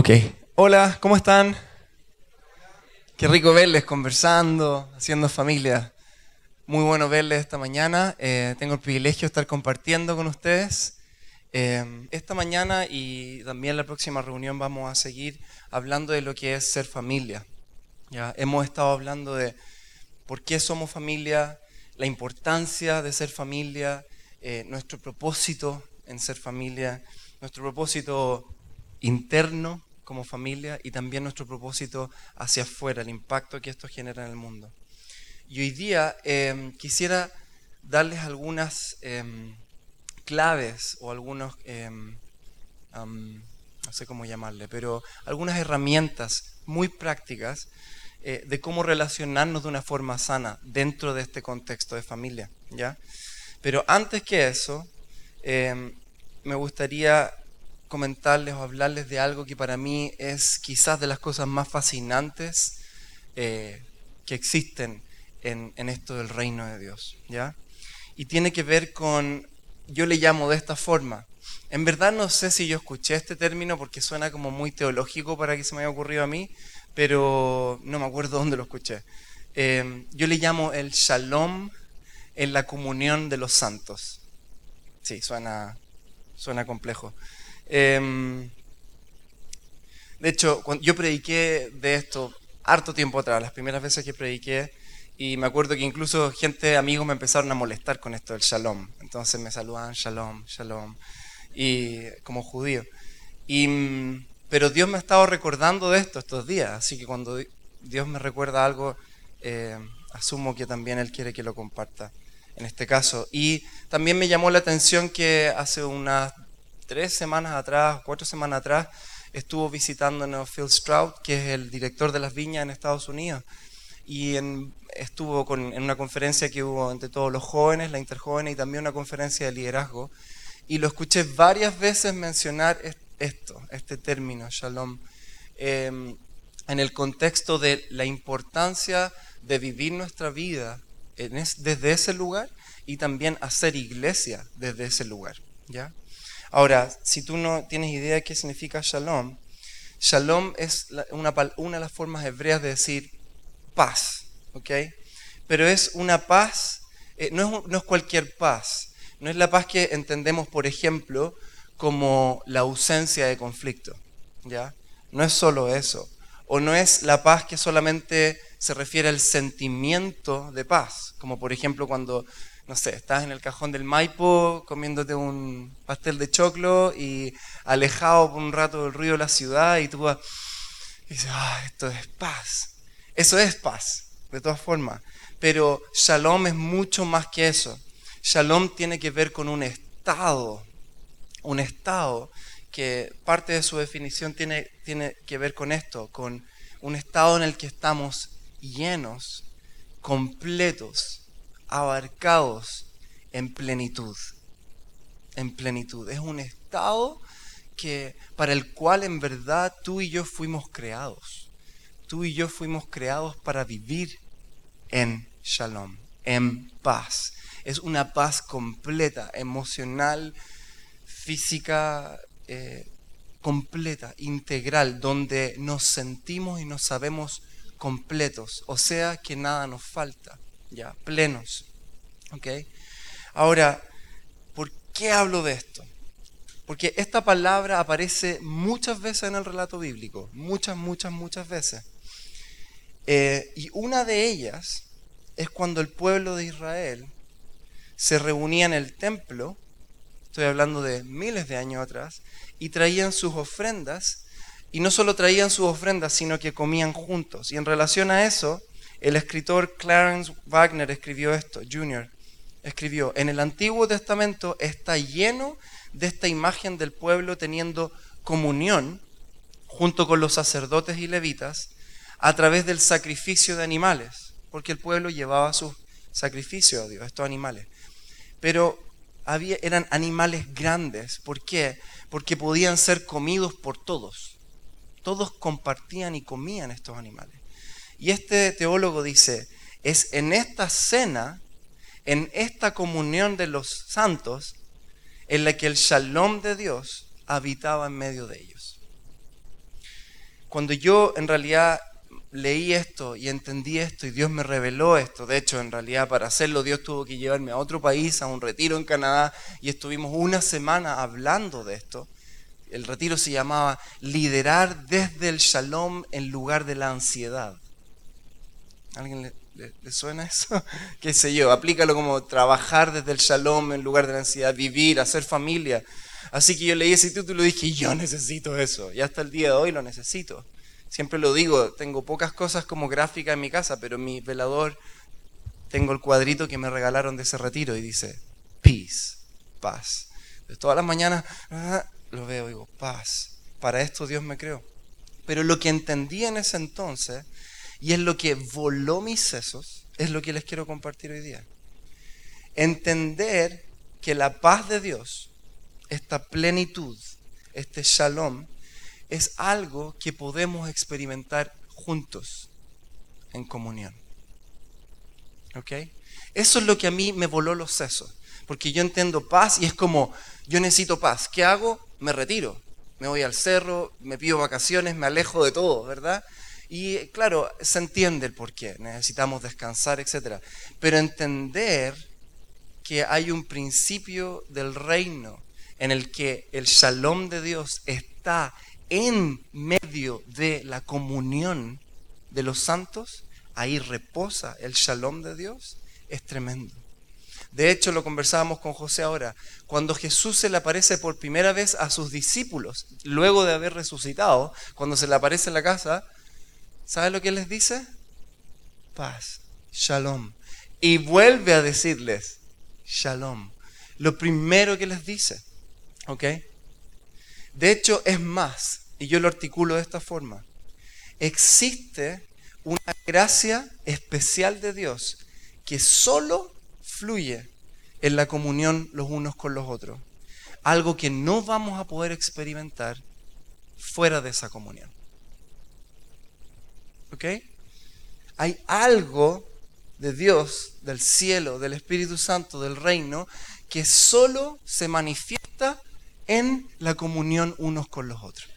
Ok. Hola, ¿cómo están? Qué rico verles conversando, haciendo familia. Muy bueno verles esta mañana. Eh, tengo el privilegio de estar compartiendo con ustedes. Eh, esta mañana y también la próxima reunión vamos a seguir hablando de lo que es ser familia. Ya hemos estado hablando de por qué somos familia, la importancia de ser familia, eh, nuestro propósito en ser familia, nuestro propósito interno como familia y también nuestro propósito hacia afuera, el impacto que esto genera en el mundo. Y hoy día em, quisiera darles algunas em, claves o algunos, em, no sé cómo llamarle, pero algunas herramientas muy prácticas eh, de cómo relacionarnos de una forma sana dentro de este contexto de familia. ¿ya? Pero antes que eso, me gustaría comentarles o hablarles de algo que para mí es quizás de las cosas más fascinantes eh, que existen en, esto del reino de Dios. ¿ya? Y tiene que ver con, yo le llamo de esta forma, en verdad no sé si yo escuché este término porque suena como muy teológico para que se me haya ocurrido a mí, pero no me acuerdo dónde lo escuché. Eh, yo le llamo el shalom en la comunión de los santos. Sí, suena, suena complejo. Em, de hecho, yo prediqué de esto harto tiempo atrás, las primeras veces que prediqué, y me acuerdo que incluso gente, amigos, me empezaron a molestar con esto del shalom. Entonces me saludaban shalom, shalom, y como judío. Y, mm, pero Dios me ha estado recordando de esto estos días, así que cuando Dios me recuerda algo, eh, asumo que también Él quiere que lo comparta en este caso. Y también me llamó la atención que hace unas tres semanas atrás, cuatro semanas atrás, estuvo visitándonos Phil Stroud, que es el director de las viñas en Estados Unidos. Y estuvo en una conferencia que hubo entre todos los jóvenes, la interjóvenes, y también una conferencia de liderazgo. Y lo escuché varias veces mencionar esto, este término, shalom, em, en el contexto de la importancia de vivir nuestra vida desde ese lugar y también hacer iglesia desde ese lugar. ¿ya? Ahora, si tú no tienes idea de qué significa shalom, shalom es una, una de las formas hebreas de decir paz, ¿ok? Pero es una paz, eh, no, es, no es cualquier paz, no es la paz que entendemos, por ejemplo, como la ausencia de conflicto, ¿ya? No es solo eso. O no es la paz que solamente se refiere al sentimiento de paz, como por ejemplo cuando no sé, estás en el cajón del Maipo comiéndote un pastel de choclo y alejado por un rato del ruido de la ciudad y tú vas y dices, ah, esto es paz. Eso es paz, de todas formas. Pero shalom es mucho más que eso. Shalom tiene que ver con un estado, un estado que parte de su definición tiene, tiene que ver con esto, con un estado en el que estamos llenos, completos, abarcados en plenitud. En plenitud. Es un estado que, para el cual en verdad tú y yo fuimos creados. Tú y yo fuimos creados para vivir en shalom, en paz. Es una paz completa, emocional, física, eh, completa, integral, donde nos sentimos y nos sabemos completos, o sea que nada nos falta ya, plenos. Ahora, ¿por qué hablo de esto? Porque esta palabra aparece muchas veces en el relato bíblico, muchas, muchas, muchas veces. Eh, y una de ellas es cuando el pueblo de Israel se reunía en el templo, estoy hablando de miles de años atrás, y traían sus ofrendas, y no solo traían sus ofrendas, sino que comían juntos. Y en relación a eso, el escritor Clarence Wagner escribió esto, Jr. Escribió, en el Antiguo Testamento está lleno de esta imagen del pueblo teniendo comunión junto con los sacerdotes y levitas a través del sacrificio de animales, porque el pueblo llevaba sus sacrificios a Dios, estos animales. Pero eran animales grandes, ¿por qué? Porque podían ser comidos por todos. Todos compartían y comían estos animales. Y este teólogo dice, es en esta cena, en esta comunión de los santos, en la que el shalom de Dios habitaba en medio de ellos. cuando yo en realidad leí esto y entendí esto y Dios me reveló esto, de hecho en realidad para hacerlo Dios tuvo que llevarme a otro país, a un retiro en Canadá y estuvimos una semana hablando de esto. El retiro se llamaba Liderar desde el Shalom en lugar de la ansiedad. ¿Alguien le, suena eso? ¿Qué sé yo? Aplícalo como trabajar desde el Shalom en lugar de la ansiedad, vivir, hacer familia. Así que yo leí ese título y dije, yo necesito eso. Y hasta el día de hoy lo necesito. Siempre lo digo, tengo pocas cosas como gráfica en mi casa, pero mi velador tengo el cuadrito que me regalaron de ese retiro y dice, peace, paz. De todas las mañanas ah, lo veo y digo, paz. Para esto Dios me creó. Pero lo que entendí en ese entonces, y es lo que voló mis sesos, es lo que les quiero compartir hoy día. Entender que la paz de Dios esta plenitud, este shalom, es algo que podemos experimentar juntos, en comunión. ¿Ok? Eso es lo que a mí me voló los sesos, porque yo entiendo paz y es como, yo necesito paz. ¿Qué hago? Me retiro. Me voy al cerro, me pido vacaciones, me alejo de todo, ¿verdad? Y claro, se entiende el por qué, necesitamos descansar, etc. Pero entender que hay un principio del reino en el que el shalom de Dios está en medio de la comunión de los santos, ahí reposa el shalom de Dios, es tremendo. De hecho, lo conversábamos con José ahora, cuando Jesús se le aparece por primera vez a sus discípulos, luego de haber resucitado, cuando se le aparece en la casa, ¿sabe lo que les dice? Paz, shalom. Y vuelve a decirles, shalom. Lo primero que les dice. ¿Ok? De hecho, es más, y yo lo articulo de esta forma, existe una gracia especial de Dios que solo fluye en la comunión los unos con los otros. Algo que no vamos a poder experimentar fuera de esa comunión. ¿Ok? Hay algo de Dios, del cielo, del Espíritu Santo, del reino, que solo se manifiesta en la comunión unos con los otros.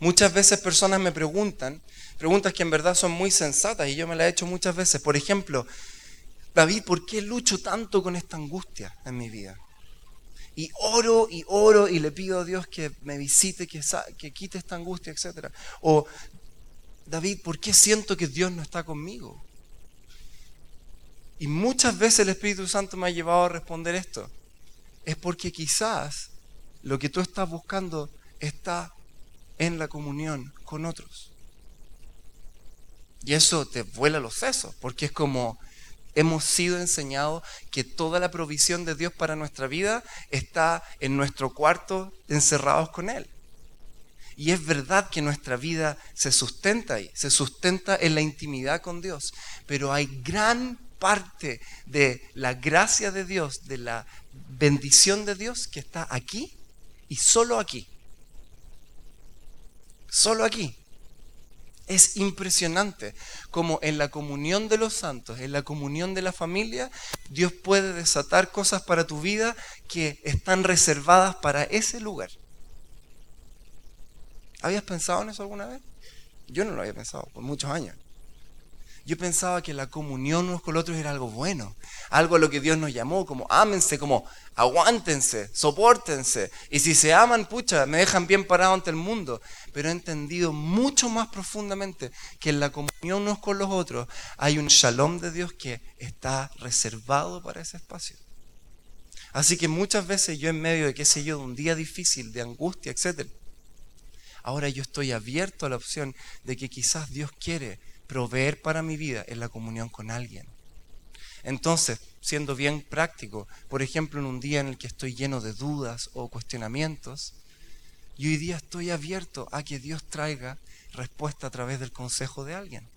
Muchas veces personas me preguntan, preguntas que en verdad son muy sensatas y yo me las he hecho muchas veces. Por ejemplo, David, ¿por qué lucho tanto con esta angustia en mi vida? Y oro y oro y le pido a Dios que me visite, que, que quite esta angustia, etc. O, David, ¿por qué siento que Dios no está conmigo? Y muchas veces el Espíritu Santo me ha llevado a responder esto es porque quizás lo que tú estás buscando está en la comunión con otros. Y eso te vuela los sesos, porque es como hemos sido enseñados que toda la provisión de Dios para nuestra vida está en nuestro cuarto encerrados con Él. Y es verdad que nuestra vida se sustenta ahí, se sustenta en la intimidad con Dios, pero hay gran parte de la gracia de Dios, de la bendición de Dios que está aquí y solo aquí. Solo aquí. Es impresionante como en la comunión de los santos, en la comunión de la familia, Dios puede desatar cosas para tu vida que están reservadas para ese lugar. ¿Habías pensado en eso alguna vez? Yo no lo había pensado por muchos años. Yo pensaba que la comunión unos con otros era algo bueno, algo a lo que Dios nos llamó, como ámense, como aguántense, soportense. Y si se aman, pucha, me dejan bien parado ante el mundo. Pero he entendido mucho más profundamente que en la comunión unos con los otros hay un shalom de Dios que está reservado para ese espacio. Así que muchas veces yo en medio de, qué sé yo, de un día difícil, de angustia, etc. Ahora yo estoy abierto a la opción de que quizás Dios quiere proveer para mi vida en la comunión con alguien. Entonces, siendo bien práctico, por ejemplo, en un día en el que estoy lleno de dudas o cuestionamientos, y hoy día estoy abierto a que Dios traiga respuesta a través del consejo de alguien.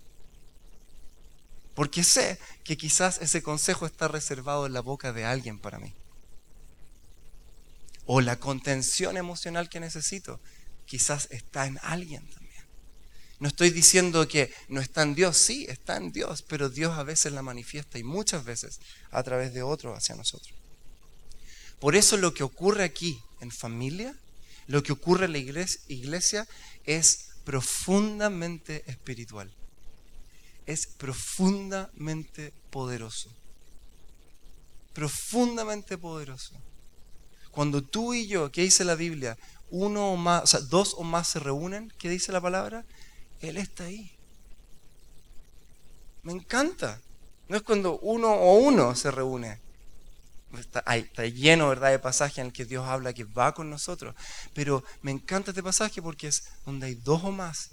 Porque sé que quizás ese consejo está reservado en la boca de alguien para mí. O la contención emocional que necesito quizás está en alguien también. No estoy diciendo que no está en Dios, sí, está en Dios, pero Dios a veces la manifiesta y muchas veces a través de otros hacia nosotros. Por eso lo que ocurre aquí en familia lo que ocurre en la iglesia es profundamente espiritual. Es profundamente poderoso. Profundamente poderoso. Cuando tú y yo, ¿qué dice la Biblia? Uno o más, o sea, dos o más se reúnen, ¿qué dice la palabra? Él está ahí. Me encanta. No es cuando uno o uno se reúne. Está, está, lleno ¿verdad? de pasajes en el que Dios habla que va con nosotros. Pero me encanta este pasaje porque es donde hay dos o más.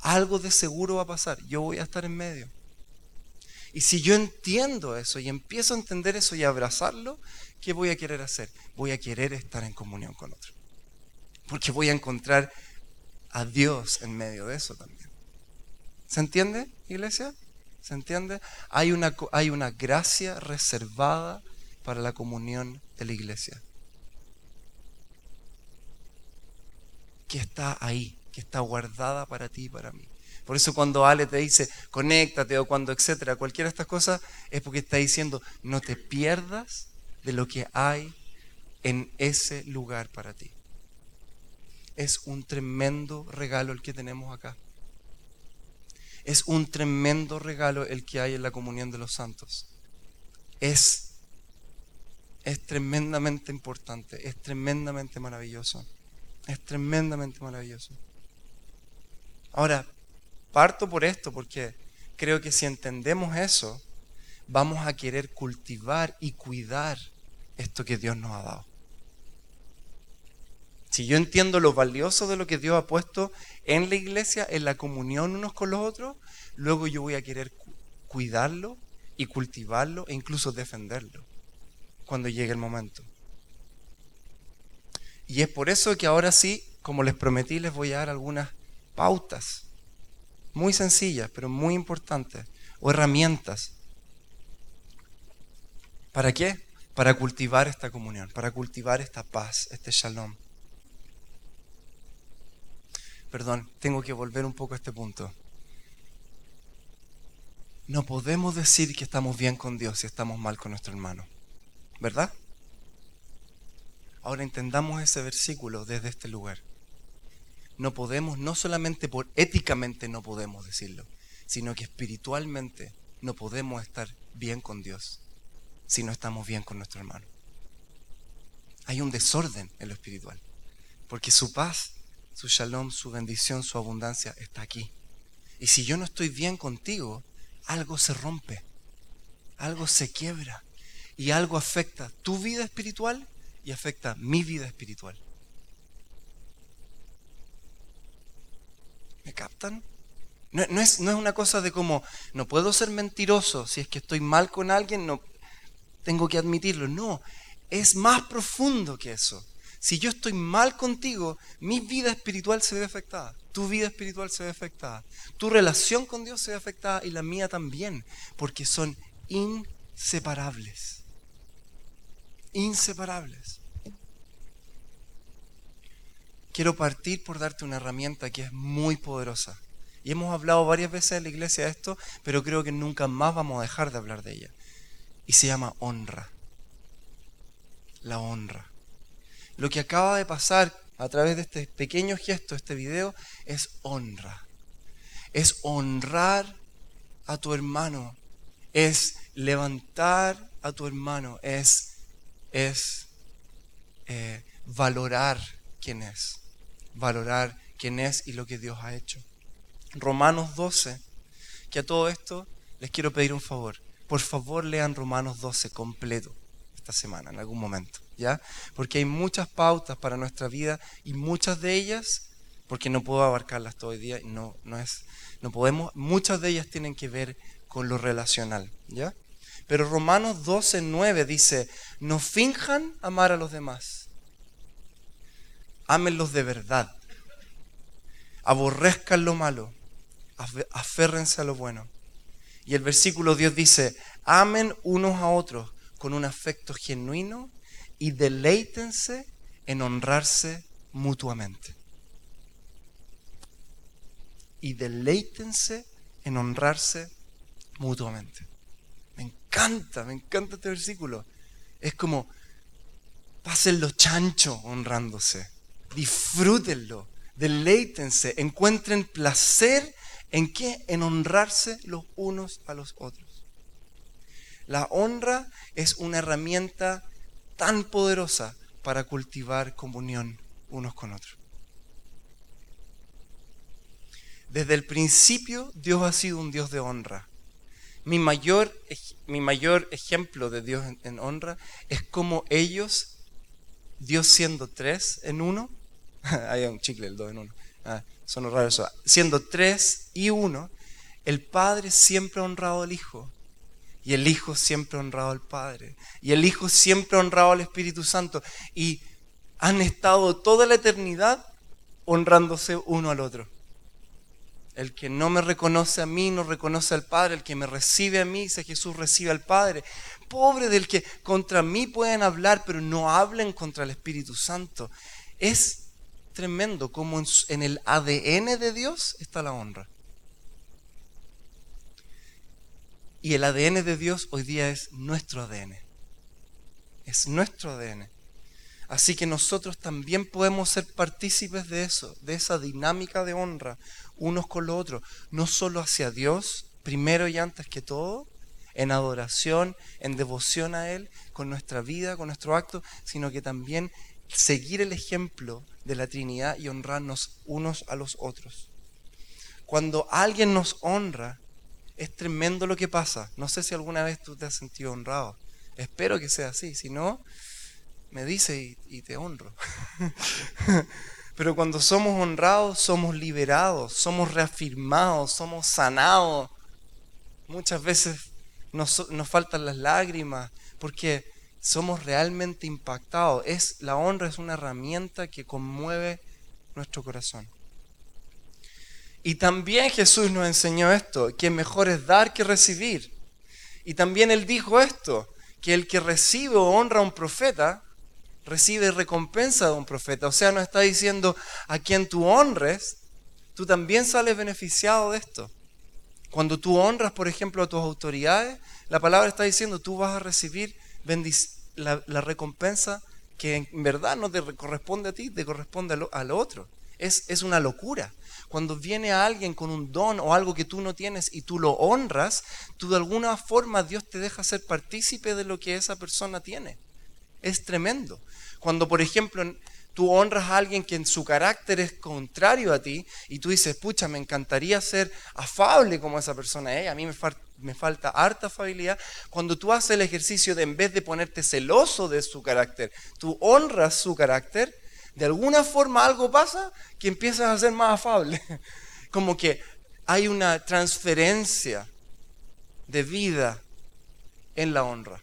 Algo de seguro va a pasar. Yo voy a estar en medio. Y si yo entiendo eso y empiezo a entender eso y abrazarlo, ¿qué voy a querer hacer? Voy a querer estar en comunión con otro. Porque voy a encontrar a Dios en medio de eso también. ¿Se entiende, iglesia? ¿Se entiende? Hay una, hay una gracia reservada para la comunión de la iglesia. Que está ahí, que está guardada para ti y para mí. Por eso cuando Ale te dice, conéctate o cuando etcétera, cualquiera de estas cosas, es porque está diciendo, no te pierdas de lo que hay en ese lugar para ti. Es un tremendo regalo el que tenemos acá. Es un tremendo regalo el que hay en la comunión de los santos. Es, es tremendamente importante, es tremendamente maravilloso. Es tremendamente maravilloso. Ahora, parto por esto porque creo que si entendemos eso, vamos a querer cultivar y cuidar esto que Dios nos ha dado. Si yo entiendo lo valioso de lo que Dios ha puesto en la iglesia, en la comunión unos con los otros, luego yo voy a querer cuidarlo y cultivarlo e incluso defenderlo cuando llegue el momento. Y es por eso que ahora sí, como les prometí, les voy a dar algunas pautas, muy sencillas, pero muy importantes, o herramientas. ¿Para qué? Para cultivar esta comunión, para cultivar esta paz, este shalom perdón, tengo que volver un poco a este punto. No podemos decir que estamos bien con Dios si estamos mal con nuestro hermano. ¿Verdad? Ahora entendamos ese versículo desde este lugar. No podemos, no solamente por éticamente no podemos decirlo, sino que espiritualmente no podemos estar bien con Dios si no estamos bien con nuestro hermano. Hay un desorden en lo espiritual, porque su paz su shalom, su bendición, su abundancia está aquí. Y si yo no estoy bien contigo, algo se rompe, algo se quiebra y algo afecta tu vida espiritual y afecta mi vida espiritual. ¿Me captan? No, es, no, es, una cosa de como, no puedo ser mentiroso, si es que estoy mal con alguien, no tengo que admitirlo. No, es más profundo que eso. Si yo estoy mal contigo, mi vida espiritual se ve afectada. Tu vida espiritual se ve afectada. Tu relación con Dios se ve afectada y la mía también, porque son inseparables. Inseparables. Quiero partir por darte una herramienta que es muy poderosa. Y hemos hablado varias veces en la iglesia de esto, pero creo que nunca más vamos a dejar de hablar de ella. Y se llama honra. La honra. Lo que acaba de pasar a través de este pequeño gesto, este video, es honra. Es honrar a tu hermano. Es levantar a tu hermano. Es, es eh, valorar quién es. Valorar quién es y lo que Dios ha hecho. Romanos 12, que a todo esto les quiero pedir un favor. Por favor lean Romanos 12 completo esta semana, en algún momento. Porque hay muchas pautas para nuestra vida y muchas de ellas, porque no puedo abarcarlas todo el día, no, no, es, no podemos, muchas de ellas tienen que ver con lo relacional, ¿ya? Pero Romanos 12, 9 dice, no finjan amar a los demás, ámenlos de verdad, aborrezcan lo malo, aférrense a lo bueno. Y el versículo Dios dice, amen unos a otros con un afecto genuino y deleítense en honrarse mutuamente. Y deleítense en honrarse mutuamente. Me encanta, me encanta este versículo. Es como, pasen los chanchos honrándose. disfrútenlo, deleítense, encuentren placer en qué? En honrarse los unos a los otros. La honra es una herramienta tan poderosa para cultivar comunión unos con otros. Desde el principio Dios ha sido un Dios de honra. Mi mayor, mi mayor ejemplo de Dios en, honra es como ellos, Dios siendo tres en uno, hay un chicle, el dos en uno, ah, son raros siendo tres y uno, el Padre siempre ha honrado al Hijo y el Hijo siempre ha honrado al Padre. Y el Hijo siempre ha honrado al Espíritu Santo. Y han estado toda la eternidad honrándose uno al otro. El que no me reconoce a mí, no reconoce al Padre. El que me recibe a mí, dice Jesús, recibe al Padre. Pobre del que contra mí pueden hablar, pero no hablen contra el Espíritu Santo. Es tremendo como en el ADN de Dios está la honra. Y el ADN de Dios hoy día es nuestro ADN. Es nuestro ADN. Así que nosotros también podemos ser partícipes de eso, de esa dinámica de honra unos con los otros, no solo hacia Dios, primero y antes que todo, en adoración, en devoción a Él, con nuestra vida, con nuestro acto, sino que también seguir el ejemplo de la Trinidad y honrarnos unos a los otros. Cuando alguien nos honra, es tremendo lo que pasa. No sé si alguna vez tú te has sentido honrado. Espero que sea así. Si no, me dice y, te honro. Pero cuando somos honrados, somos liberados, somos reafirmados, somos sanados. Muchas veces nos, nos faltan las lágrimas porque somos realmente impactados. Es, la honra es una herramienta que conmueve nuestro corazón. Y también Jesús nos enseñó esto, que mejor es dar que recibir. Y también Él dijo esto, que el que recibe o honra a un profeta, recibe recompensa de un profeta. O sea, nos está diciendo a quien tú honres, tú también sales beneficiado de esto. Cuando tú honras, por ejemplo, a tus autoridades, la palabra está diciendo, tú vas a recibir la, recompensa que en verdad no te corresponde a ti, te corresponde al, otro. Es, es una locura. Cuando viene a alguien con un don o algo que tú no tienes y tú lo honras, tú de alguna forma Dios te deja ser partícipe de lo que esa persona tiene. Es tremendo. Cuando, por ejemplo, tú honras a alguien que en su carácter es contrario a ti y tú dices, pucha, me encantaría ser afable como esa persona es, a mí me, me, falta harta afabilidad. Cuando tú haces el ejercicio de en vez de ponerte celoso de su carácter, tú honras su carácter, de alguna forma algo pasa que empiezas a ser más afable. Como que hay una transferencia de vida en la honra.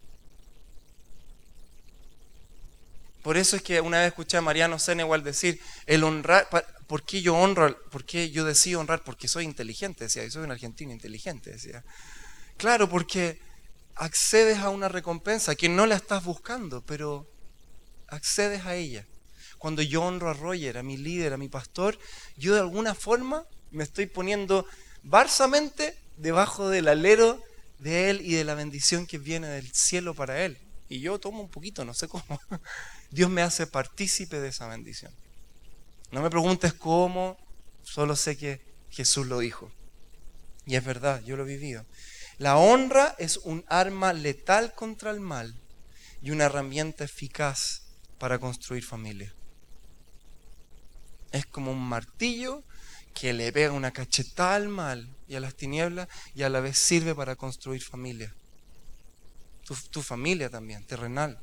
Por eso es que una vez escuché a Mariano Senewal decir, el honrar, ¿por qué yo honro? ¿Por qué yo decido honrar? Porque soy inteligente, decía, yo soy un argentino inteligente, decía. Claro, porque accedes a una recompensa que no la estás buscando, pero accedes a ella cuando yo honro a Roger, a mi líder, a mi pastor, yo de alguna forma me estoy poniendo barsamente debajo del alero de Él y de la bendición que viene del cielo para Él. Y yo tomo un poquito, no sé cómo. Dios me hace partícipe de esa bendición. No me preguntes cómo, solo sé que Jesús lo dijo. Y es verdad, yo lo he vivido. La honra es un arma letal contra el mal y una herramienta eficaz para construir familia. Es como un martillo que le pega una cachetada al mal y a las tinieblas y a la vez sirve para construir familia. Tu, tu familia también, terrenal,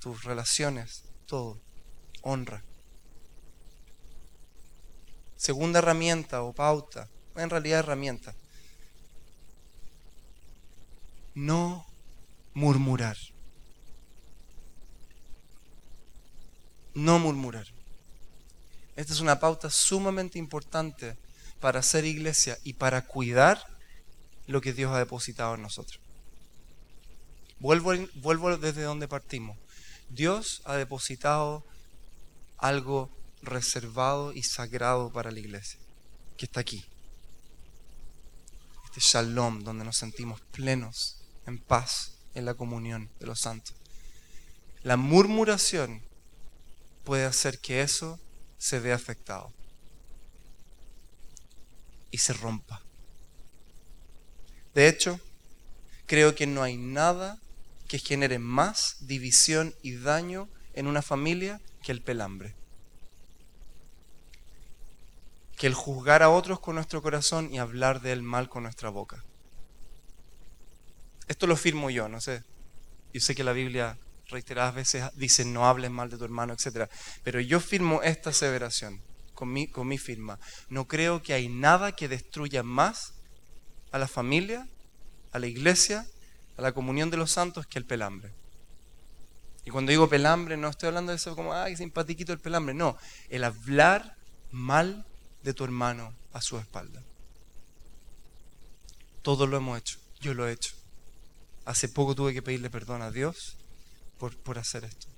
tus relaciones, todo. Honra. Segunda herramienta o pauta, en realidad herramienta. No murmurar. No murmurar. Esta es una pauta sumamente importante para ser iglesia y para cuidar lo que Dios ha depositado en nosotros. Vuelvo, desde donde partimos. Dios ha depositado algo reservado y sagrado para la iglesia, que está aquí. Este shalom donde nos sentimos plenos, en paz, en la comunión de los santos. La murmuración puede hacer que eso se vea afectado y se rompa. De hecho, creo que no hay nada que genere más división y daño en una familia que el pelambre. Que el juzgar a otros con nuestro corazón y hablar del mal con nuestra boca. Esto lo firmo yo, no sé. Yo sé que la Biblia reiteradas veces dice no hables mal de tu hermano, etc. Pero yo firmo esta aseveración con mi, con mi firma. No creo que hay nada que destruya más a la familia, a la iglesia, a la comunión de los santos que el pelambre. Y cuando digo pelambre, no estoy hablando de eso como, ay, simpatiquito el pelambre. No, el hablar mal de tu hermano a su espalda. Todos lo hemos hecho, yo lo he hecho. Hace poco tuve que pedirle perdón a Dios por, hacer esto.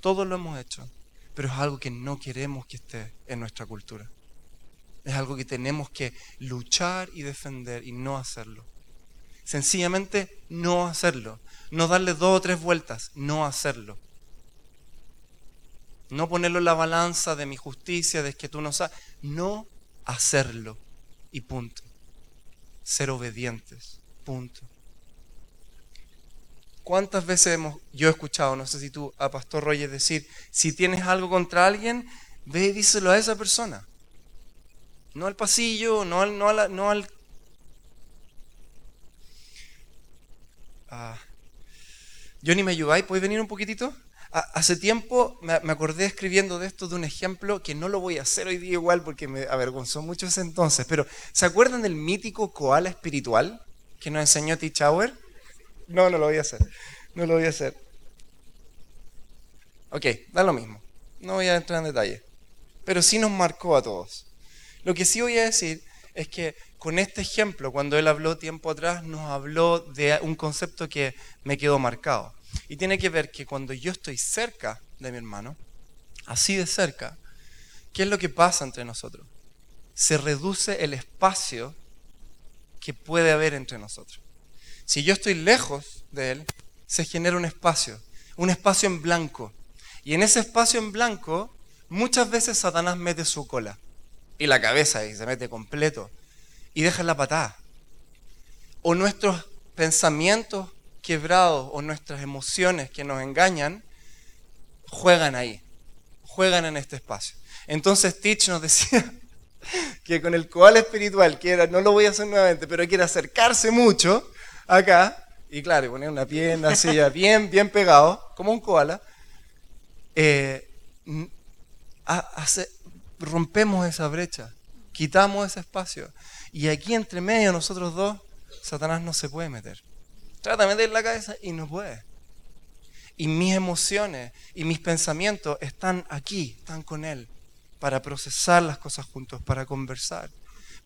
Todos lo hemos hecho, pero es algo que no queremos que esté en nuestra cultura. Es algo que tenemos que luchar y defender y no hacerlo. Sencillamente no hacerlo. No darle dos o tres vueltas, no hacerlo. No ponerlo en la balanza de mi justicia, de que tú no sabes. No hacerlo. Y punto. Ser obedientes. Punto. ¿Cuántas veces hemos, yo he escuchado, no sé si tú, a Pastor Rogers decir, si tienes algo contra alguien, ve y díselo a esa persona? No al pasillo, no al... No, al, no al ah. Johnny, ¿me ayudáis? ¿Puedes venir un poquitito? Hace tiempo me, acordé escribiendo de esto de un ejemplo que no lo voy a hacer hoy día igual porque me avergonzó mucho ese entonces, pero ¿se acuerdan del mítico koala espiritual que nos enseñó T. Chauer? No, no lo voy a hacer. No lo voy a hacer. Ok, da lo mismo. No voy a entrar en detalle. Pero sí nos marcó a todos. Lo que sí voy a decir es que con este ejemplo, cuando él habló tiempo atrás, nos habló de un concepto que me quedó marcado. Y tiene que ver que cuando yo estoy cerca de mi hermano, así de cerca, ¿qué es lo que pasa entre nosotros? Se reduce el espacio que puede haber entre nosotros. Si yo estoy lejos de Él, se genera un espacio, un espacio en blanco. Y en ese espacio en blanco, muchas veces Satanás mete su cola y la cabeza y se mete completo y deja la patada. O nuestros pensamientos quebrados o nuestras emociones que nos engañan juegan ahí, juegan en este espacio. Entonces Teach nos decía que con el koala espiritual, que era, no lo voy a hacer nuevamente, pero quiere acercarse mucho, acá, y claro, poner una pierna así ya bien, bien pegado, como un koala, eh, rompemos esa brecha, quitamos ese espacio. Y aquí entre medio nosotros dos, Satanás no se puede meter. Trata de meter la cabeza y no puede. Y mis emociones y mis pensamientos están aquí, están con Él, para procesar las cosas juntos, para conversar.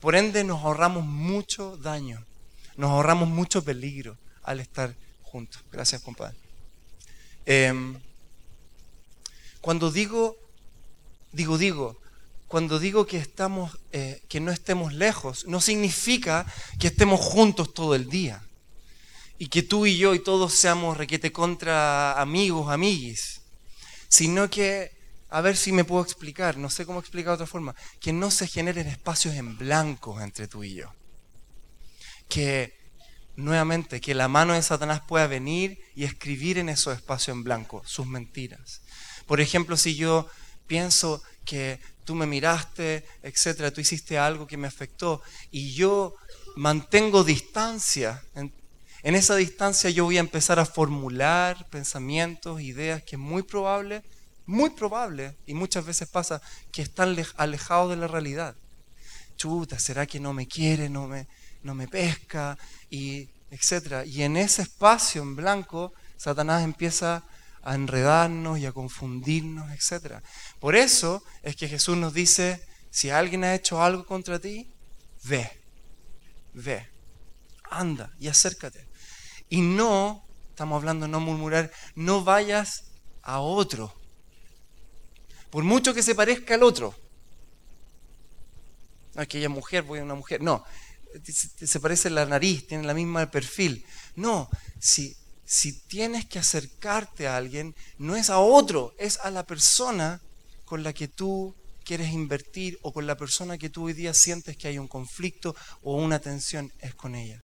Por ende nos ahorramos mucho daño. Nos ahorramos mucho peligro al estar juntos. Gracias, compadre. Em, cuando digo, digo, digo, cuando digo que estamos, eh, que no estemos lejos, no significa que estemos juntos todo el día. Y que tú y yo y todos seamos requete contra amigos, amiguis. Sino que, a ver si me puedo explicar, no sé cómo explicar de otra forma, que no se generen espacios en blanco entre tú y yo que nuevamente, que la mano de Satanás pueda venir y escribir en esos espacios en blanco sus mentiras. Por ejemplo, si yo pienso que tú me miraste, etcétera, tú hiciste algo que me afectó y yo mantengo distancia, en, en esa distancia yo voy a empezar a formular pensamientos, ideas que es muy probable, muy probable, y muchas veces pasa, que están alejados de la realidad. Chuta, ¿será que no me quiere? No me, no me pesca, y etc. Y en ese espacio en blanco, Satanás empieza a enredarnos y a confundirnos, etc. Por eso es que Jesús nos dice, si alguien ha hecho algo contra ti, ve, ve, anda y acércate. Y no, estamos hablando no murmurar, no vayas a otro, por mucho que se parezca al otro. Aquella mujer, voy a una mujer. No, se parece la nariz, tiene la misma perfil. No, si si tienes que acercarte a alguien, no es a otro, es a la persona con la que tú quieres invertir o con la persona que tú hoy día sientes que hay un conflicto o una tensión, es con ella.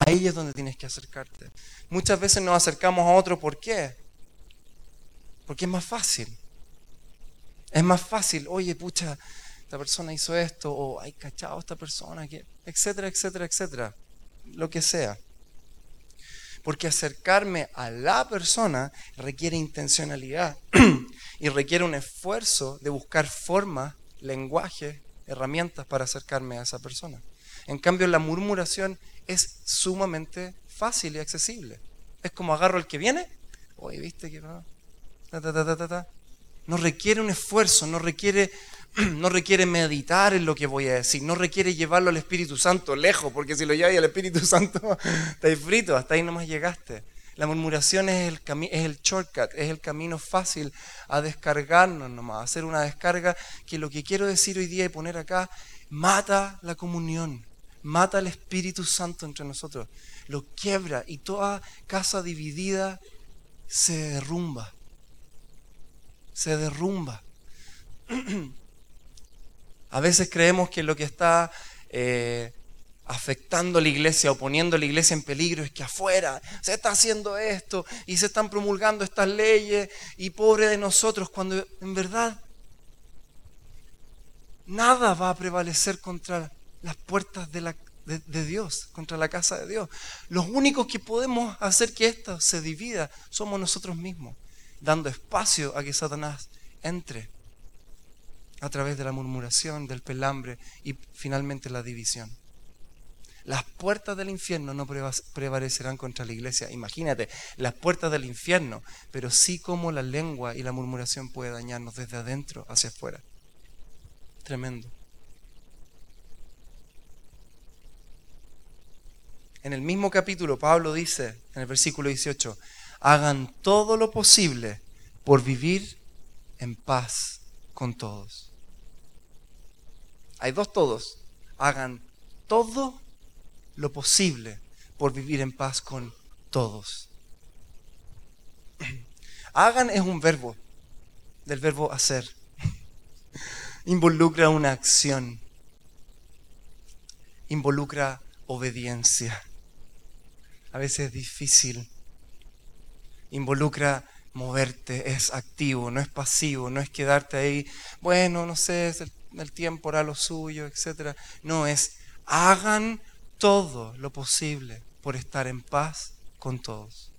A ella es donde tienes que acercarte. Muchas veces nos acercamos a otro, ¿por qué? Porque es más fácil. Es más fácil, oye, pucha, esta persona hizo esto, o hay cachado esta persona, que, etcétera, etcétera, etcétera. Lo que sea. Porque acercarme a la persona requiere intencionalidad y requiere un esfuerzo de buscar formas, lenguaje, herramientas para acercarme a esa persona. En cambio, la murmuración es sumamente fácil y accesible. Es como agarro el que viene, oye, viste que no, no requiere un esfuerzo, no requiere, no requiere meditar en lo que voy a decir, no requiere llevarlo al Espíritu Santo lejos, porque si lo llevas al Espíritu Santo, estáis frito, hasta ahí nomás llegaste. La murmuración es el, es el shortcut, es el camino fácil a descargarnos nomás, a hacer una descarga que lo que quiero decir hoy día y poner acá, mata la comunión, mata el Espíritu Santo entre nosotros, lo quiebra y toda casa dividida se derrumba, se derrumba. A veces creemos que lo que está eh, afectando a la iglesia o poniendo a la iglesia en peligro es que afuera se está haciendo esto y se están promulgando estas leyes y pobre de nosotros cuando en verdad nada va a prevalecer contra las puertas de, de, Dios, contra la casa de Dios. Los únicos que podemos hacer que esto se divida somos nosotros mismos, dando espacio a que Satanás entre a través de la murmuración, del pelambre y finalmente la división. Las puertas del infierno no prevalecerán contra la iglesia. Imagínate, las puertas del infierno, pero sí como la lengua y la murmuración puede dañarnos desde adentro hacia afuera. Tremendo. En el mismo capítulo, Pablo dice, en el versículo 18, hagan todo lo posible por vivir en paz con todos. Hay dos todos. Hagan todo lo posible por vivir en paz con todos. Hagan es un verbo, del verbo hacer. Involucra una acción. Involucra obediencia. A veces es difícil. Involucra moverte, es activo, no es pasivo, no es quedarte ahí, bueno, no sé, el, el tiempo hará lo suyo, etc. No, es hagan todo lo posible por estar en paz con todos.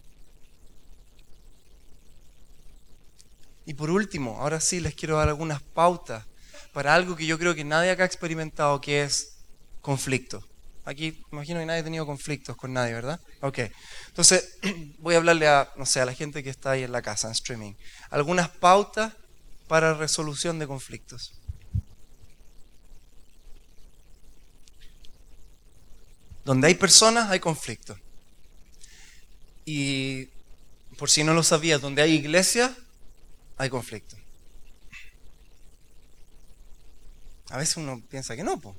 Y por último, ahora sí les quiero dar algunas pautas para algo que yo creo que nadie acá ha experimentado, que es conflicto. Aquí imagino que nadie ha tenido conflictos con nadie, ¿verdad? Ok. Entonces, voy a hablarle a, no sé, a la gente que está ahí en la casa, en streaming. Algunas pautas para resolución de conflictos. Donde hay personas, hay conflicto. Y por si no lo sabías, donde hay iglesia, hay conflicto. A veces uno piensa que no, po.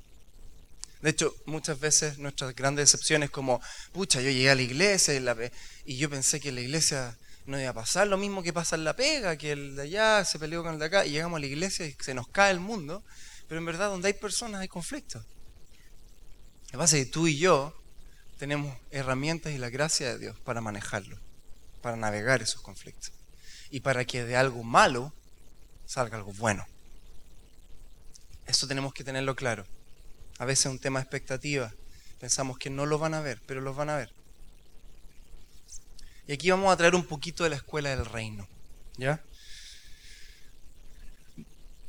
De hecho, muchas veces nuestras grandes decepciones como, pucha, yo llegué a la iglesia y, la, y yo pensé que en la iglesia no iba a pasar lo mismo que pasa en la pega, que el de allá se peleó con el de acá y llegamos a la iglesia y se nos cae el mundo. Pero en verdad, donde hay personas hay conflicto. Lo que pasa es que tú y yo tenemos herramientas y la gracia de Dios para manejarlo, para navegar esos conflictos. Y para que de algo malo salga algo bueno. Eso tenemos que tenerlo claro. A veces es un tema de expectativa. Pensamos que no lo van a ver, pero los van a ver. Y aquí vamos a traer un poquito de la escuela del reino. ¿Ya?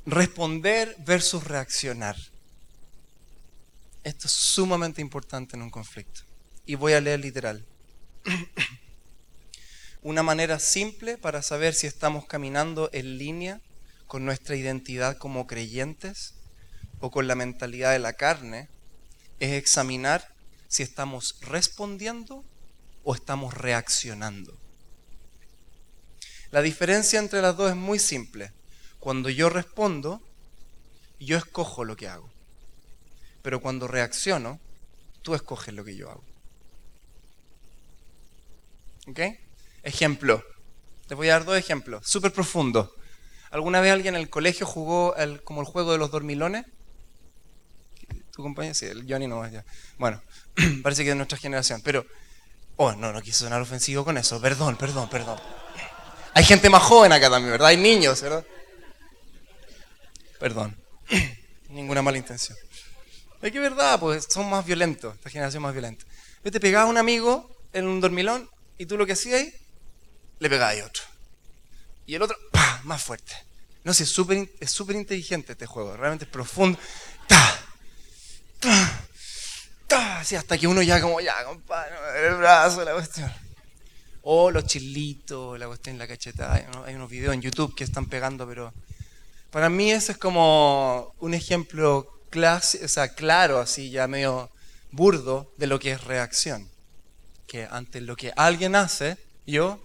Responder versus reaccionar. Esto es sumamente importante en un conflicto. Y voy a leer literal. Una manera simple para saber si estamos caminando en línea con nuestra identidad como creyentes o con la mentalidad de la carne es examinar si estamos respondiendo o estamos reaccionando. La diferencia entre las dos es muy simple. Cuando yo respondo, yo escojo lo que hago. Pero cuando reacciono, tú escoges lo que yo hago. Ejemplo. Te voy a dar dos ejemplos, súper profundos. ¿Alguna vez alguien en el colegio jugó como el juego de los dormilones? ¿Tu compañero? Sí, el Johnny no. Ya. Bueno, parece que es de nuestra generación. Pero, oh, no, no quise sonar ofensivo con eso. Perdón, perdón, perdón. Hay gente más joven acá también, ¿verdad? Hay niños, ¿verdad? Perdón. Ninguna mala intención. Es que verdad, pues son más violentos, esta generación más violenta. Yo te pegaba a un amigo en un dormilón y tú lo que hacías ahí, le pegabas a otro. Y el otro, ¡pah! más fuerte. No sé, es súper es inteligente este juego, realmente es profundo. ¡Ta! ¡Ta! ¡Ta! Así hasta que uno ya como, ya, compadre, el brazo, la cuestión. O los chilitos, la cuestión la cacheta. Hay unos videos en YouTube que están pegando, pero para mí ese es como un ejemplo clase, o sea, claro, así ya medio burdo, de lo que es reacción. Que ante lo que alguien hace, yo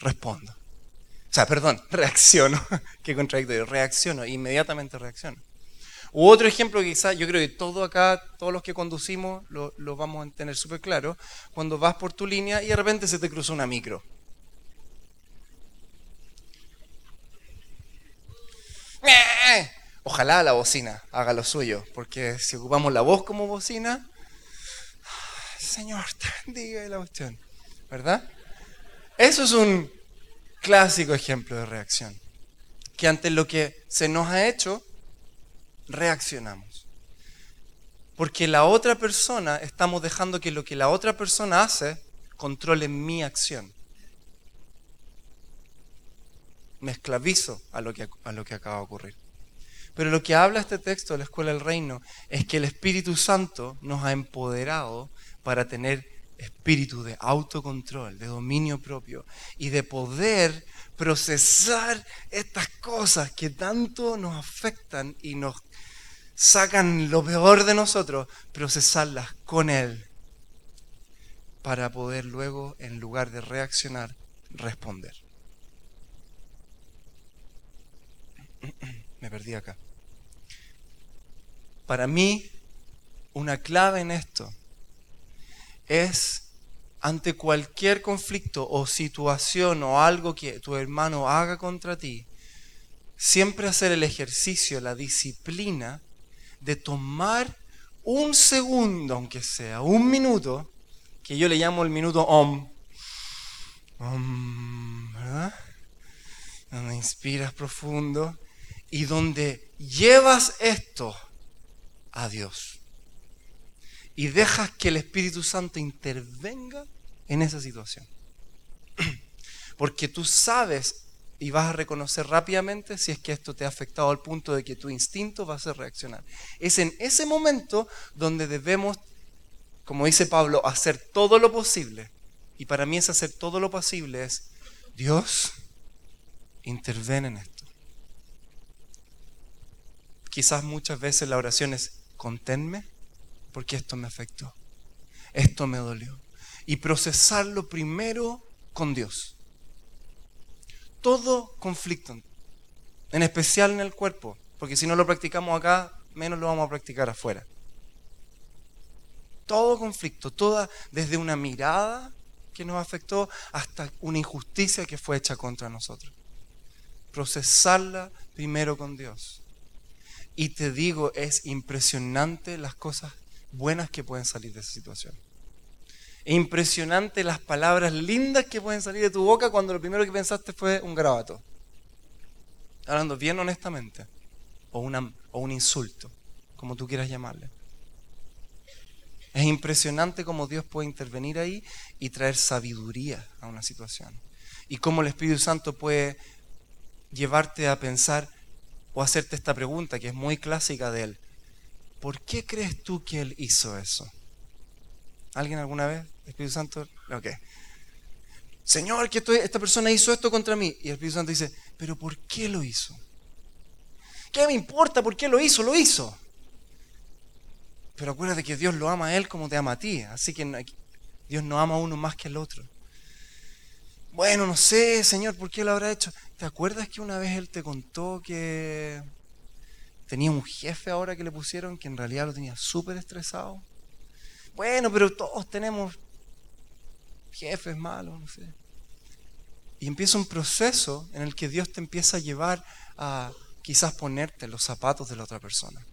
respondo. O sea, perdón, reacciono. Qué contradictorio. Reacciono, inmediatamente reacciono. U otro ejemplo que quizás yo creo que todo acá, todos los que conducimos, lo, vamos a tener súper claro, cuando vas por tu línea y de repente se te cruza una micro. Ojalá la bocina haga lo suyo, porque si ocupamos la voz como bocina, Señor, te bendiga la cuestión, ¿verdad? Eso es un clásico ejemplo de reacción, que ante lo que se nos ha hecho, reaccionamos. Porque la otra persona, estamos dejando que lo que la otra persona hace controle mi acción. Me esclavizo a lo que, a lo que acaba de ocurrir. Pero lo que habla este texto de la Escuela del Reino es que el Espíritu Santo nos ha empoderado para tener espíritu de autocontrol, de dominio propio y de poder procesar estas cosas que tanto nos afectan y nos sacan lo peor de nosotros, procesarlas con Él para poder luego, en lugar de reaccionar, responder. Me perdí acá. Para mí, una clave en esto es ante cualquier conflicto o situación o algo que tu hermano haga contra ti, siempre hacer el ejercicio, la disciplina de tomar un segundo, aunque sea un minuto, que yo le llamo el minuto om, om ¿verdad? Donde inspiras profundo y donde llevas esto a Dios. Y dejas que el Espíritu Santo intervenga en esa situación. Porque tú sabes y vas a reconocer rápidamente si es que esto te ha afectado al punto de que tu instinto va a ser reaccionar. Es en ese momento donde debemos, como dice Pablo, hacer todo lo posible. Y para mí es hacer todo lo posible es, Dios, interven en esto. Quizás muchas veces la oración es, conténme porque esto me afectó, esto me dolió. Y procesarlo primero con Dios. Todo conflicto, en especial en el cuerpo, porque si no lo practicamos acá, menos lo vamos a practicar afuera. Todo conflicto, toda, desde una mirada que nos afectó hasta una injusticia que fue hecha contra nosotros. Procesarla primero con Dios. Y te digo, es impresionante las cosas buenas que pueden salir de esa situación. Es impresionante las palabras lindas que pueden salir de tu boca cuando lo primero que pensaste fue un grabato. Hablando bien honestamente. O, o un insulto, como tú quieras llamarle. Es impresionante cómo Dios puede intervenir ahí y traer sabiduría a una situación. Y cómo el Espíritu Santo puede llevarte a pensar, o hacerte esta pregunta que es muy clásica de él. ¿Por qué crees tú que él hizo eso? ¿Alguien alguna vez? Espíritu Santo? Ok. Señor, que esta persona hizo esto contra mí. Y el Espíritu Santo dice, pero ¿por qué lo hizo? ¿Qué me importa por qué lo hizo? Lo hizo. Pero acuérdate que Dios lo ama a él como te ama a ti. Así que Dios no ama a uno más que al otro. Bueno, no sé, Señor, ¿por qué lo habrá hecho? ¿Te acuerdas que una vez Él te contó que tenía un jefe ahora que le pusieron que en realidad lo tenía súper estresado? Bueno, pero todos tenemos jefes malos, no sé. Y empieza un proceso en el que Dios te empieza a llevar a quizás ponerte los zapatos de la otra persona,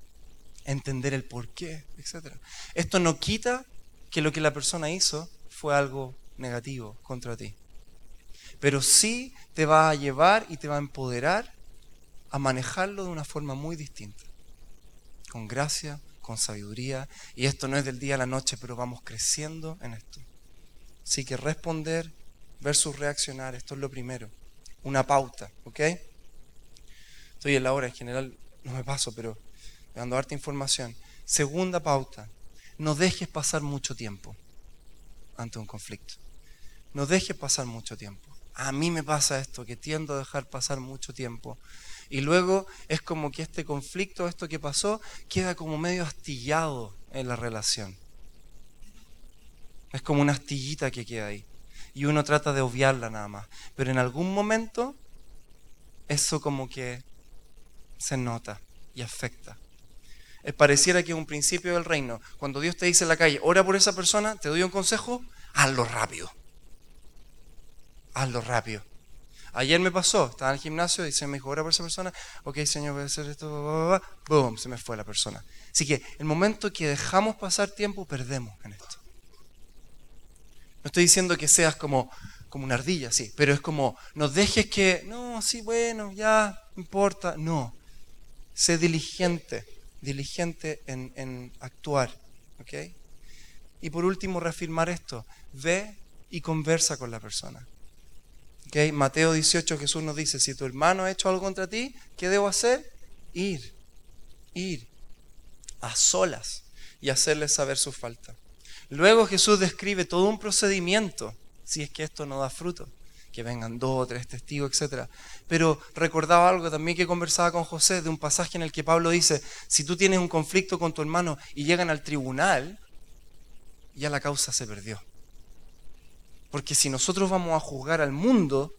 entender el por qué, etc. Esto no quita que lo que la persona hizo fue algo negativo contra ti. Pero sí te va a llevar y te va a empoderar a manejarlo de una forma muy distinta. Con gracia, con sabiduría. Y esto no es del día a la noche, pero vamos creciendo en esto. Así que responder versus reaccionar, esto es lo primero. Una pauta, ¿ok? Estoy en la hora, en general no me paso, pero dando harta información. Segunda pauta, no dejes pasar mucho tiempo ante un conflicto. No dejes pasar mucho tiempo. A mí me pasa esto, que tiendo a dejar pasar mucho tiempo. Y luego es como que este conflicto, esto que pasó, queda como medio astillado en la relación. Es como una astillita que queda ahí. Y uno trata de obviarla nada más. Pero en algún momento, eso como que se nota y afecta. Es pareciera que es un principio del reino. Cuando Dios te dice en la calle, ora por esa persona, te doy un consejo, hazlo rápido. Hazlo rápido. Ayer me pasó, estaba en el gimnasio y se me dijo, ora por esa persona, ok Señor, voy a hacer esto, boom, se me fue la persona. Así que el momento que dejamos pasar tiempo, perdemos en esto. No estoy diciendo que seas como, como una ardilla, sí, pero es como, no dejes que, no, sí, bueno, ya, importa, no. Sé diligente, diligente en, actuar. ¿ok? Y por último, reafirmar esto. Ve y conversa con la persona. ¿Ok? Mateo 18 Jesús nos dice, si tu hermano ha hecho algo contra ti, ¿qué debo hacer? Ir, ir a solas y hacerle saber su falta. Luego Jesús describe todo un procedimiento si es que esto no da fruto que vengan dos o tres testigos, etc. Pero recordaba algo también que conversaba con José de un pasaje en el que Pablo dice, si tú tienes un conflicto con tu hermano y llegan al tribunal, ya la causa se perdió. Porque si nosotros vamos a juzgar al mundo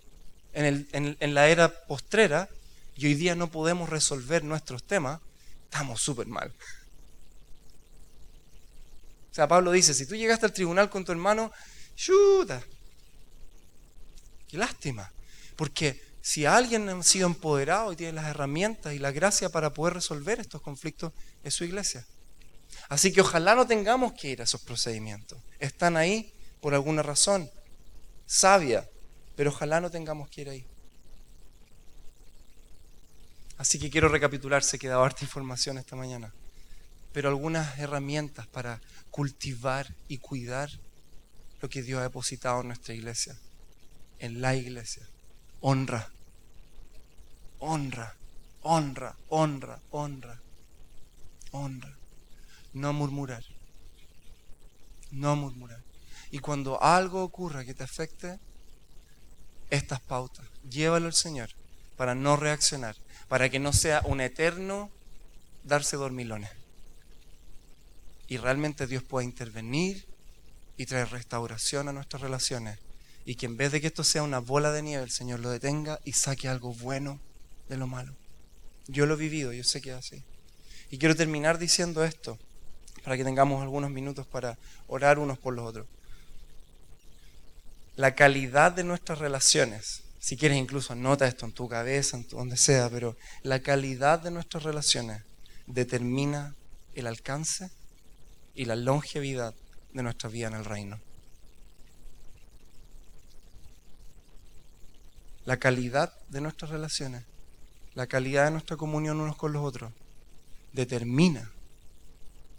en, en la era postrera y hoy día no podemos resolver nuestros temas, estamos súper mal. O sea, Pablo dice, si tú llegaste al tribunal con tu hermano, chuta, Qué lástima. Porque si alguien ha sido empoderado y tiene las herramientas y la gracia para poder resolver estos conflictos, es su iglesia. Así que ojalá no tengamos que ir a esos procedimientos. Están ahí por alguna razón sabia, pero ojalá no tengamos que ir ahí. Así que quiero recapitular, se quedado harta información esta mañana, pero algunas herramientas para cultivar y cuidar lo que Dios ha depositado en nuestra iglesia en la iglesia. Honra, honra, honra, honra, honra, honra. No murmurar, no murmurar. Y cuando algo ocurra que te afecte, estas pautas, llévalo al Señor para no reaccionar, para que no sea un eterno darse dormilones. Y realmente Dios pueda intervenir y traer restauración a nuestras relaciones y que en vez de que esto sea una bola de nieve, el Señor lo detenga y saque algo bueno de lo malo. Yo lo he vivido, yo sé que es así. Y quiero terminar diciendo esto, para que tengamos algunos minutos para orar unos por los otros. La calidad de nuestras relaciones, si quieres incluso anota esto en tu cabeza, en donde sea, pero la calidad de nuestras relaciones determina el alcance y la longevidad de nuestra vida en el reino. la calidad de nuestras relaciones, la calidad de nuestra comunión unos con los otros, determina,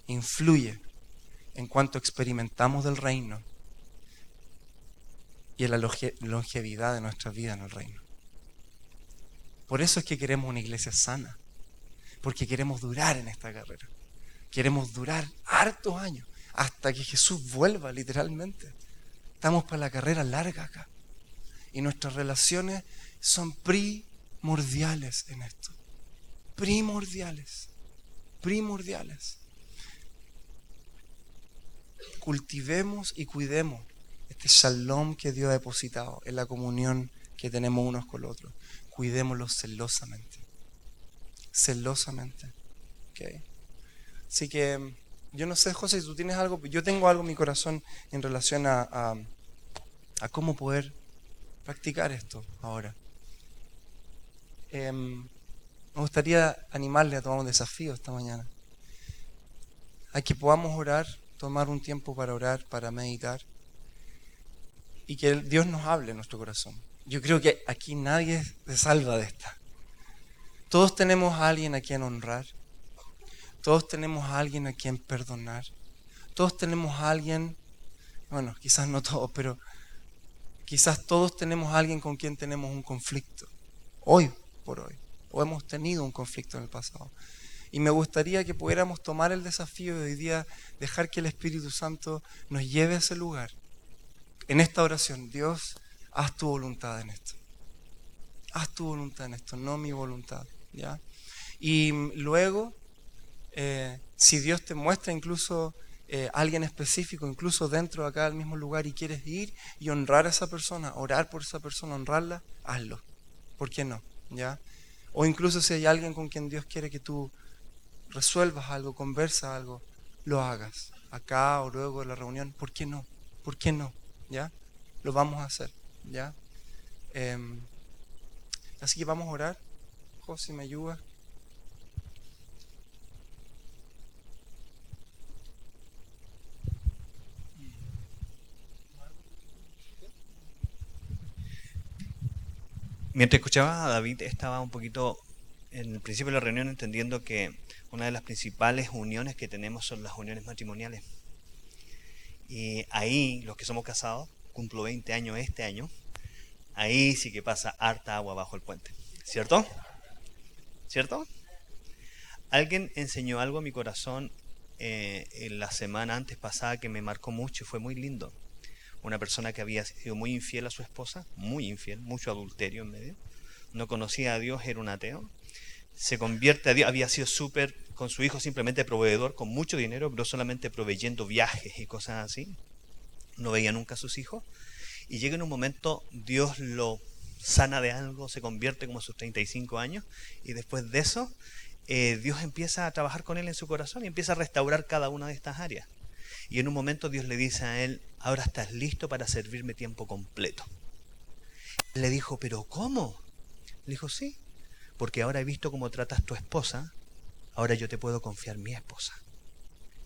influye en cuanto experimentamos del reino y en la longevidad de nuestra vida en el reino. Por eso es que queremos una iglesia sana, porque queremos durar en esta carrera. Queremos durar hartos años hasta que Jesús vuelva literalmente. Estamos para la carrera larga acá. Y nuestras relaciones son primordiales en esto. Primordiales. Primordiales. Cultivemos y cuidemos este shalom que Dios ha depositado en la comunión que tenemos unos con otros. Cuidémoslo celosamente. Celosamente. ¿Okay? Así que yo no sé, José, si tú tienes algo, yo tengo algo en mi corazón en relación a, a, a cómo poder practicar esto ahora. Em, me gustaría animarle a tomar un desafío esta mañana. A que podamos orar, tomar un tiempo para orar, para meditar. Y que Dios nos hable en nuestro corazón. Yo creo que aquí nadie se salva de esta. Todos tenemos a alguien a quien honrar. Todos tenemos a alguien a quien perdonar. Todos tenemos a alguien, bueno, quizás no todos, pero quizás todos tenemos a alguien con quien tenemos un conflicto. Hoy por hoy. O hemos tenido un conflicto en el pasado. Y me gustaría que pudiéramos tomar el desafío de hoy día, dejar que el Espíritu Santo nos lleve a ese lugar. En esta oración, Dios, haz tu voluntad en esto. Haz tu voluntad en esto, no mi voluntad. ¿ya? Y luego, eh, si Dios te muestra incluso eh, alguien específico, incluso dentro de acá del mismo lugar, y quieres ir y honrar a esa persona, orar por esa persona, honrarla, hazlo. ¿Por qué no? ¿Ya? O incluso si hay alguien con quien Dios quiere que tú resuelvas algo, conversa algo, lo hagas. Acá o luego de la reunión, ¿por qué no? ¿Por qué no? ¿Ya? Lo vamos a hacer. ¿Ya? Em, así que vamos a orar. José, ¿me ayuda? Mientras escuchaba a David, estaba un poquito en el principio de la reunión entendiendo que una de las principales uniones que tenemos son las uniones matrimoniales. Y ahí, los que somos casados, cumplo 20 años este año, ahí sí que pasa harta agua bajo el puente. ¿Cierto? ¿Cierto? Alguien enseñó algo a mi corazón eh, en la semana antes pasada que me marcó mucho y fue muy lindo una persona que había sido muy infiel a su esposa, muy infiel, mucho adulterio en medio, no conocía a Dios, era un ateo, se convierte a Dios, había sido súper con su hijo simplemente proveedor, con mucho dinero, pero solamente proveyendo viajes y cosas así, no veía nunca a sus hijos, y llega en un momento, Dios lo sana de algo, se convierte como a sus 35 años, y después de eso, eh, Dios empieza a trabajar con él en su corazón y empieza a restaurar cada una de estas áreas. Y en un momento Dios le dice a él, ahora estás listo para servirme tiempo completo. Le dijo, pero ¿cómo? Le dijo, sí, porque ahora he visto cómo tratas tu esposa, ahora yo te puedo confiar mi esposa.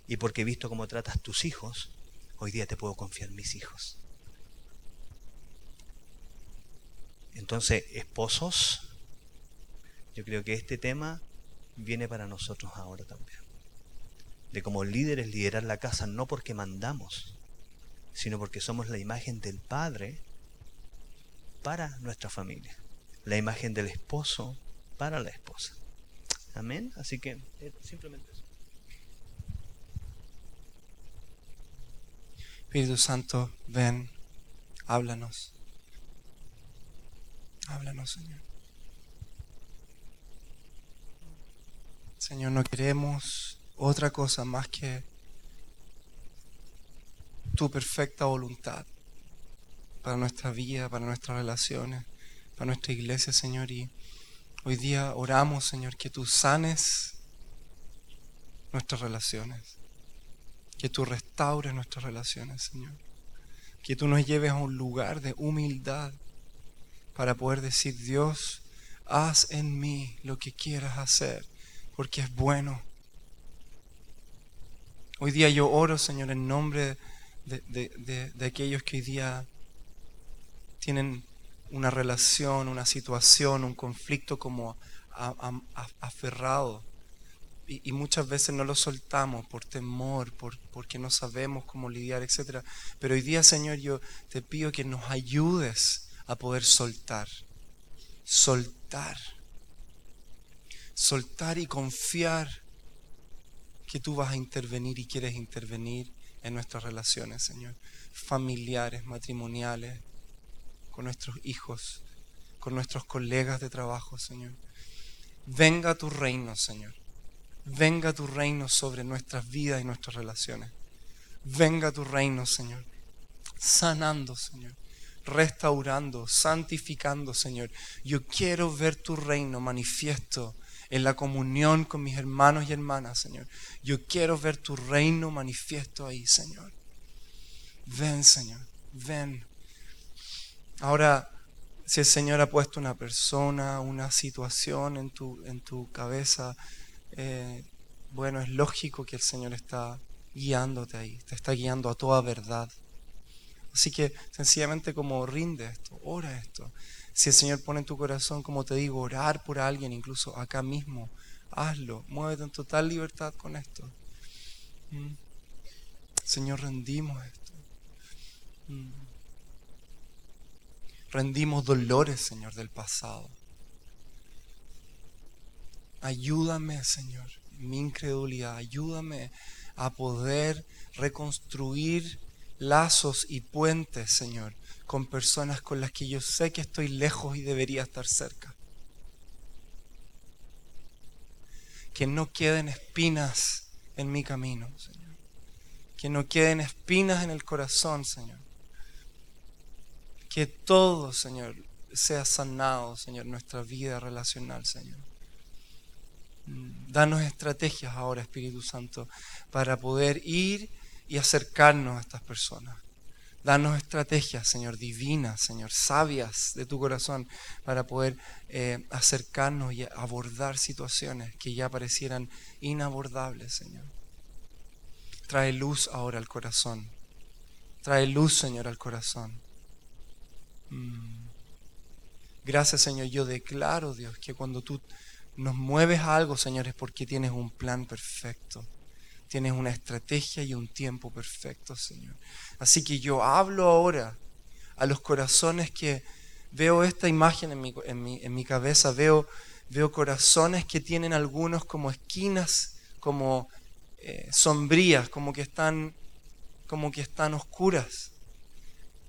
Y porque he visto cómo tratas tus hijos, hoy día te puedo confiar mis hijos. Entonces, esposos, yo creo que este tema viene para nosotros ahora también de como líderes liderar la casa, no porque mandamos, sino porque somos la imagen del Padre para nuestra familia, la imagen del esposo para la esposa. Amén. Así que eh, simplemente eso. Espíritu Santo, ven, háblanos. Háblanos, Señor. Señor, no queremos otra cosa más que tu perfecta voluntad para nuestra vida, para nuestras relaciones, para nuestra iglesia, Señor. Y hoy día oramos, Señor, que tú sanes nuestras relaciones, que tú restaures nuestras relaciones, Señor. Que tú nos lleves a un lugar de humildad para poder decir, Dios, haz en mí lo que quieras hacer, porque es bueno Hoy día yo oro, Señor, en nombre de, aquellos que hoy día tienen una relación, una situación, un conflicto como aferrado. Y, muchas veces no lo soltamos por temor, por, porque no sabemos cómo lidiar, etc. Pero hoy día, Señor, yo te pido que nos ayudes a poder soltar. Soltar. Soltar y confiar que tú vas a intervenir y quieres intervenir en nuestras relaciones, Señor, familiares, matrimoniales, con nuestros hijos, con nuestros colegas de trabajo, Señor. Venga tu reino, Señor. Venga tu reino sobre nuestras vidas y nuestras relaciones. Venga tu reino, Señor. Sanando, Señor. Restaurando, santificando, Señor. Yo quiero ver tu reino manifiesto en la comunión con mis hermanos y hermanas, Señor. Yo quiero ver tu reino manifiesto ahí, Señor. Ven, Señor, ven. Ahora, Si el Señor ha puesto una persona, una situación en tu, en tu cabeza, eh, bueno, es lógico que el Señor está guiándote ahí, te está guiando a toda verdad. Así que sencillamente como rinde esto, ora esto. Si el Señor pone en tu corazón, como te digo, orar por alguien, incluso acá mismo, hazlo. Muévete en total libertad con esto. Mm. Señor, rendimos esto. Mm. Rendimos dolores, Señor, del pasado. Ayúdame, Señor, mi incredulidad. Ayúdame a poder reconstruir lazos y puentes, Señor, con personas con las que yo sé que estoy lejos y debería estar cerca. Que no queden espinas en mi camino, Señor. Que no queden espinas en el corazón, Señor. Que todo, Señor, sea sanado, Señor, nuestra vida relacional, Señor. Danos estrategias ahora, Espíritu Santo, para poder ir y acercarnos a estas personas. Danos estrategias, Señor, divinas, Señor, sabias de tu corazón para poder eh, acercarnos y abordar situaciones que ya parecieran inabordables, Señor. Trae luz ahora al corazón. Trae luz, Señor, al corazón. Gracias, Señor. Yo declaro, Dios, que cuando tú nos mueves a algo, Señor, es porque tienes un plan perfecto. Tienes una estrategia y un tiempo perfecto, Señor. Así que yo hablo ahora a los corazones que veo esta imagen en mi, en mi, cabeza, veo, veo corazones que tienen algunos como esquinas, como eh, sombrías, como que están como que están oscuras,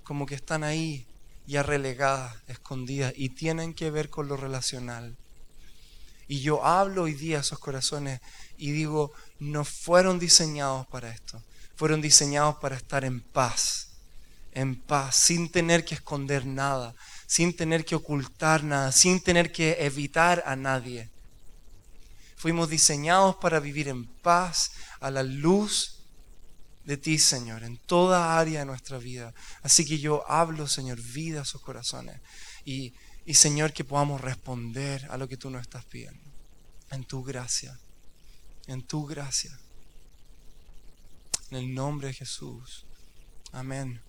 como que están ahí ya relegadas, escondidas, y tienen que ver con lo relacional. Y yo hablo hoy día a esos corazones y digo, no fueron diseñados para esto. Fueron diseñados para estar en paz. En paz, sin tener que esconder nada, sin tener que ocultar nada, sin tener que evitar a nadie. Fuimos diseñados para vivir en paz a la luz de ti, Señor, en toda área de nuestra vida. Así que yo hablo, Señor, vida a esos corazones. Y y Señor, que podamos responder a lo que tú nos estás pidiendo. En tu gracia. En tu gracia. En el nombre de Jesús. Amén.